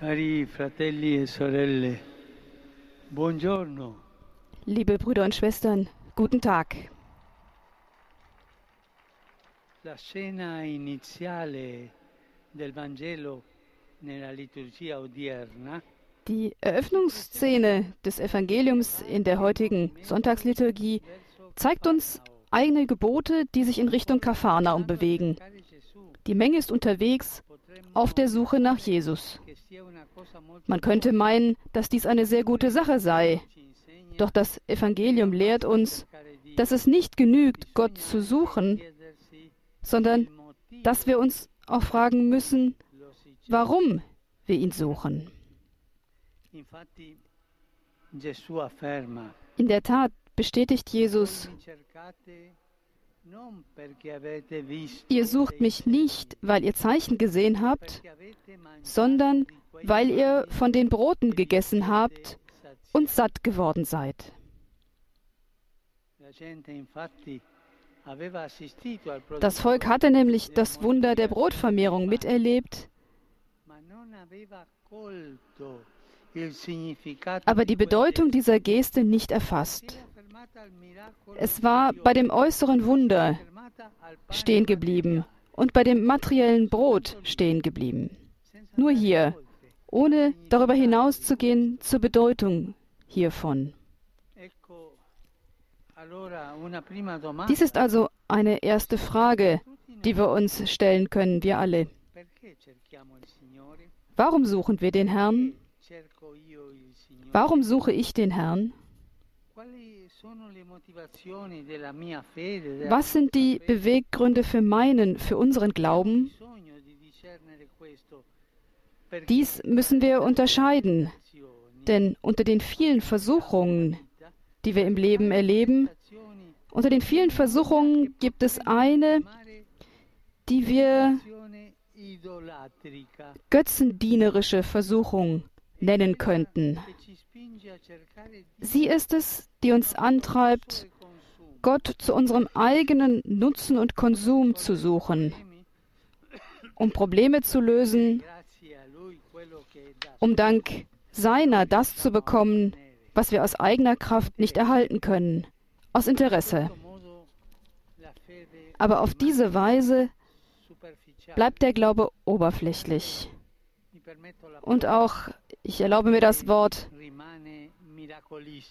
Cari fratelli e sorelle, buongiorno. Liebe Brüder und Schwestern, guten Tag. La scena iniziale del Vangelo nella liturgia odierna Die Eröffnungsszene des Evangeliums in der heutigen Sonntagsliturgie zeigt uns eigene Gebote, die sich in Richtung Kapharnaum bewegen. Die Menge ist unterwegs auf der Suche nach Jesus. Man könnte meinen, dass dies eine sehr gute Sache sei. Doch das Evangelium lehrt uns, dass es nicht genügt, Gott zu suchen, sondern dass wir uns auch fragen müssen, warum wir ihn suchen. In der Tat bestätigt Jesus, ihr sucht mich nicht, weil ihr Zeichen gesehen habt, sondern weil ihr von den Broten gegessen habt und satt geworden seid. Das Volk hatte nämlich das Wunder der Brotvermehrung miterlebt, aber die Bedeutung dieser Geste nicht erfasst. Es war bei dem äußeren Wunder stehen geblieben und bei dem materiellen Brot stehen geblieben. Nur hier, ohne darüber hinauszugehen zur Bedeutung hiervon. Dies ist also eine erste Frage, die wir uns stellen können, wir alle. Warum suchen wir den Herrn? Warum suche ich den Herrn? Was sind die? Beweggründe für meinen, für unseren Glauben? Dies müssen wir unterscheiden, denn unter den vielen Versuchungen, die wir im Leben erleben, unter den vielen Versuchungen gibt es eine, die wir götzendienerische Versuchung nennen könnten. Sie ist es, die uns antreibt. Gott zu unserem eigenen Nutzen und Konsum zu suchen, um Probleme zu lösen, um dank seiner das zu bekommen, was wir aus eigener Kraft nicht erhalten können, aus Interesse. Aber auf diese Weise bleibt der Glaube oberflächlich. Und auch, ich erlaube mir das Wort,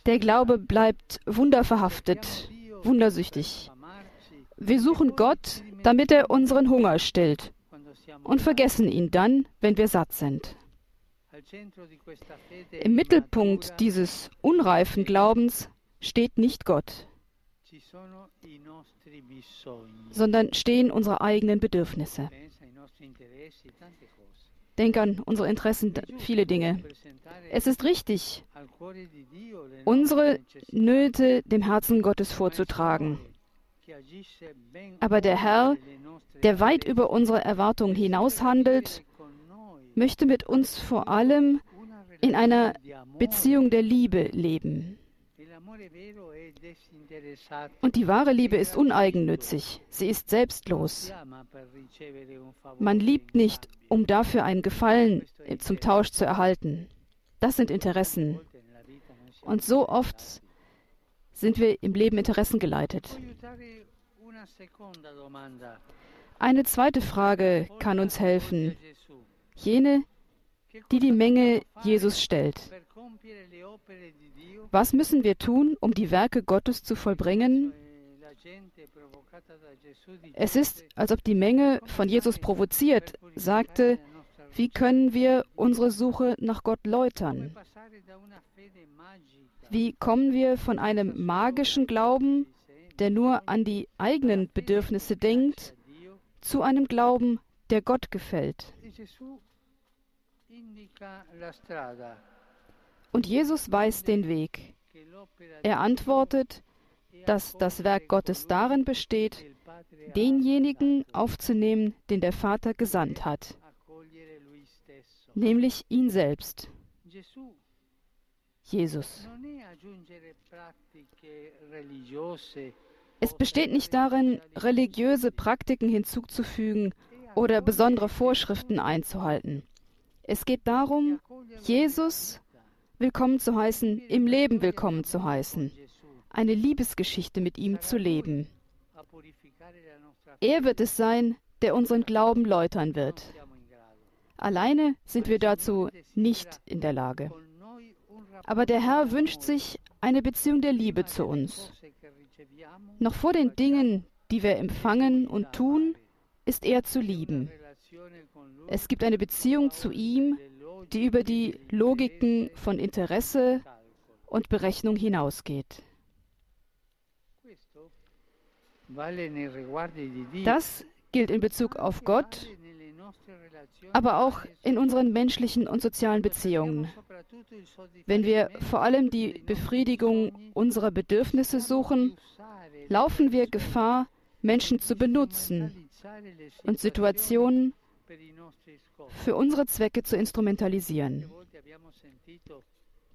der Glaube bleibt wunderverhaftet, wundersüchtig. Wir suchen Gott, damit er unseren Hunger stillt und vergessen ihn dann, wenn wir satt sind. Im Mittelpunkt dieses unreifen Glaubens steht nicht Gott, sondern stehen unsere eigenen Bedürfnisse. Denk an unsere Interessen, viele Dinge. Es ist richtig, unsere Nöte dem Herzen Gottes vorzutragen. Aber der Herr, der weit über unsere Erwartungen hinaus handelt, möchte mit uns vor allem in einer Beziehung der Liebe leben. Und die wahre Liebe ist uneigennützig, sie ist selbstlos. Man liebt nicht, um dafür einen Gefallen zum Tausch zu erhalten. Das sind Interessen. Und so oft sind wir im Leben interessengeleitet. Eine zweite Frage kann uns helfen, jene, die die Menge Jesus stellt. Was müssen wir tun, um die Werke Gottes zu vollbringen? Es ist, als ob die Menge von Jesus provoziert sagte, wie können wir unsere Suche nach Gott läutern? Wie kommen wir von einem magischen Glauben, der nur an die eigenen Bedürfnisse denkt, zu einem Glauben, der Gott gefällt? Und Jesus weiß den Weg. Er antwortet, dass das Werk Gottes darin besteht, denjenigen aufzunehmen, den der Vater gesandt hat, nämlich ihn selbst. Jesus. Es besteht nicht darin, religiöse Praktiken hinzuzufügen oder besondere Vorschriften einzuhalten. Es geht darum, Jesus willkommen zu heißen, im Leben willkommen zu heißen, eine Liebesgeschichte mit ihm zu leben. Er wird es sein, der unseren Glauben läutern wird. Alleine sind wir dazu nicht in der Lage. Aber der Herr wünscht sich eine Beziehung der Liebe zu uns. Noch vor den Dingen, die wir empfangen und tun, ist er zu lieben. Es gibt eine Beziehung zu ihm, die über die Logiken von Interesse und Berechnung hinausgeht. Das gilt in Bezug auf Gott, aber auch in unseren menschlichen und sozialen Beziehungen. Wenn wir vor allem die Befriedigung unserer Bedürfnisse suchen, laufen wir Gefahr, Menschen zu benutzen und Situationen für unsere Zwecke zu instrumentalisieren.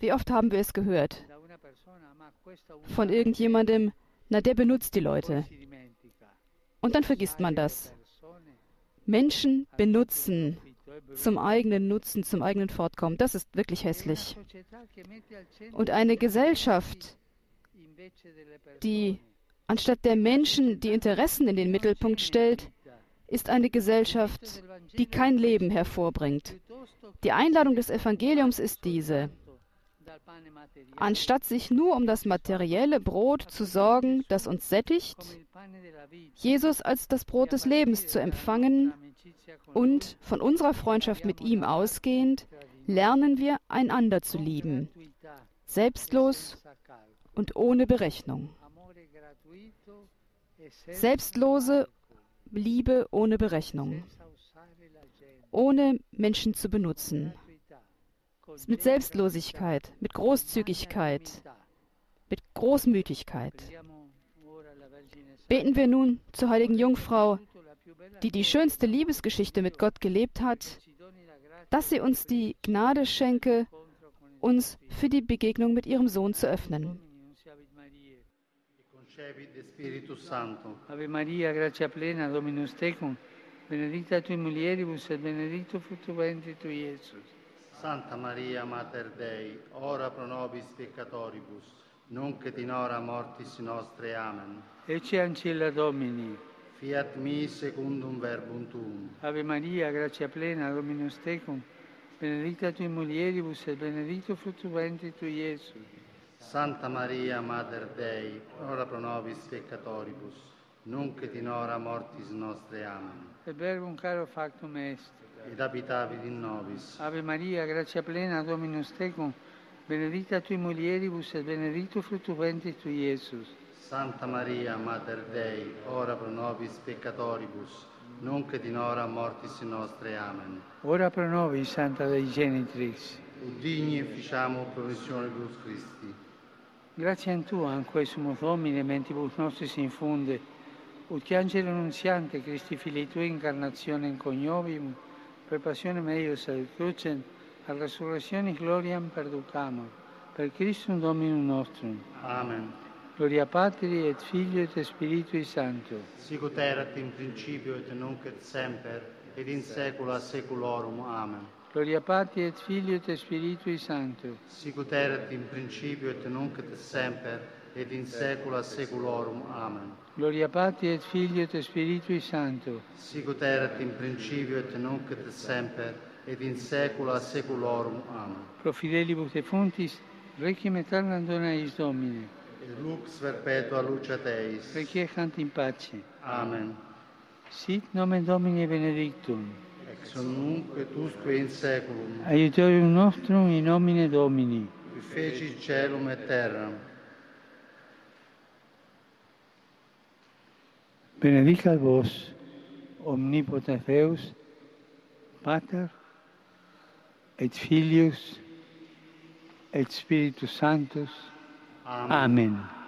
Wie oft haben wir es gehört von irgendjemandem, na der benutzt die Leute. Und dann vergisst man das. Menschen benutzen zum eigenen Nutzen, zum eigenen Fortkommen. Das ist wirklich hässlich. Und eine Gesellschaft, die anstatt der Menschen die Interessen in den Mittelpunkt stellt, ist eine Gesellschaft, die kein Leben hervorbringt. Die Einladung des Evangeliums ist diese. Anstatt sich nur um das materielle Brot zu sorgen, das uns sättigt, Jesus als das Brot des Lebens zu empfangen und von unserer Freundschaft mit ihm ausgehend, lernen wir einander zu lieben, selbstlos und ohne Berechnung. Selbstlose Liebe ohne Berechnung, ohne Menschen zu benutzen, mit Selbstlosigkeit, mit Großzügigkeit, mit Großmütigkeit. Beten wir nun zur heiligen Jungfrau, die die schönste Liebesgeschichte mit Gott gelebt hat, dass sie uns die Gnade schenke, uns für die Begegnung mit ihrem Sohn zu öffnen. Ave Maria, grazia plena, Dominus tecum, benedicta tui mulieribus et benedictus fructus ventris tui, Iesus. Santa Maria, Mater Dei, ora pro nobis peccatoribus, nunc et in hora mortis nostre. Amen. Ecce ancilla Domini. Fiat mi secundum verbum tuum. Ave Maria, grazia plena, Dominus tecum, benedicta tui mulieribus et benedictus fructus ventris tui, Iesus. Santa Maria, Mater Dei, ora pro nobis peccatoribus, nunc et in hora mortis nostre. Amen. Et verbum caro factum est. Ed abitavit in nobis. Ave Maria, grazia plena, Dominus tecum, benedicta tui mulieribus et benedictus fructus ventris tui, Iesus. Santa Maria, Mater Dei, ora pro nobis peccatoribus, nunc et in hora mortis nostre. Amen. Ora pro nobis, Santa Dei Genitrix. Ut digni efficiamo promissione Deus Christi. Grazie a Tu, anque sumo Domine, mentibus nostris infunde, ut che angelo nunziante Christi Filii Tui incarnazione in cognovim, per passione meius ad crucem, a resurrectionis gloriam perducamur, per Christum Dominum nostrum. Amen. Gloria Patri et Filio et Spiritui Sancto. Sicut erat in principio et nunc et semper, ed in saecula saeculorum. Amen. Gloria Patri et Filio et Spiritui Sancto. Sicut erat in principio et nunc et semper, ed in saecula saeculorum. Amen. Gloria Patri et Filio et Spiritui Sancto. Sicut erat in principio et nunc et semper, ed in saecula saeculorum. Amen. Pro fidelibus defuntis, requiem aeternam dona eis Domine. Et lux perpetua luce Teis. Requiescant in pace. Amen. Sit nomen Domini benedictum. Ex nunc et usque in saeculum. Aiutorium nostrum in nomine Domini. Qui feci celum et terram. Benedicat vos omnipotens Deus, Pater et Filius et Spiritus Sanctus. Amen. Amen.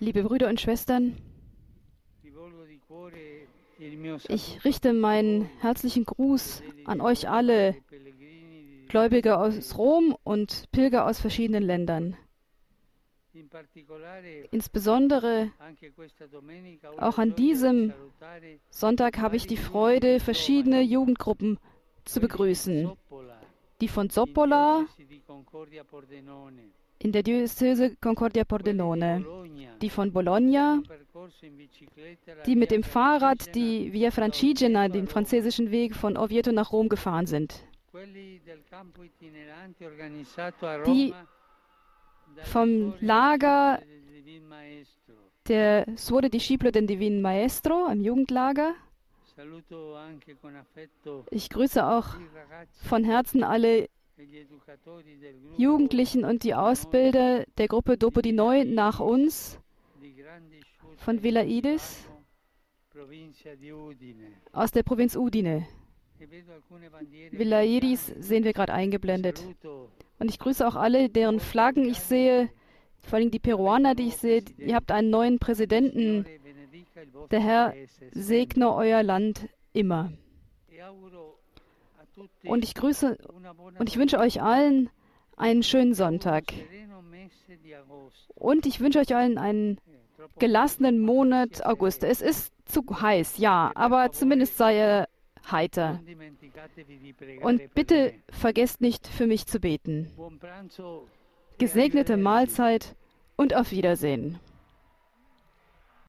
Liebe Brüder und Schwestern, ich richte meinen herzlichen Gruß an euch alle, Gläubige aus Rom und Pilger aus verschiedenen Ländern. Insbesondere Auch an diesem Sonntag habe ich die Freude, verschiedene Jugendgruppen zu begrüßen. Die von Soppola in der Diözese Concordia Pordenone, die von Bologna, die mit dem Fahrrad die Via Francigena, den französischen Weg von Orvieto nach Rom gefahren sind. Die vom Lager. Der Suore Disciplo del Divin Maestro im Jugendlager. Ich grüße auch von Herzen alle Jugendlichen und die Ausbilder der Gruppe Dopo di Noi nach uns von Villa Idis aus der Provinz Udine. Villa Iris sehen wir gerade eingeblendet. Und ich grüße auch alle, deren Flaggen ich sehe, vor allem die Peruaner, die ich sehe. Ihr habt einen neuen Präsidenten. Der Herr segne euer Land immer. Und ich grüße und ich wünsche euch allen einen schönen Sonntag. Und ich wünsche euch allen einen gelassenen Monat August. Es ist zu heiß, ja, aber zumindest sei er heiter. Und bitte vergesst nicht, für mich zu beten. Gesegnete. Mahlzeit und auf Wiedersehen.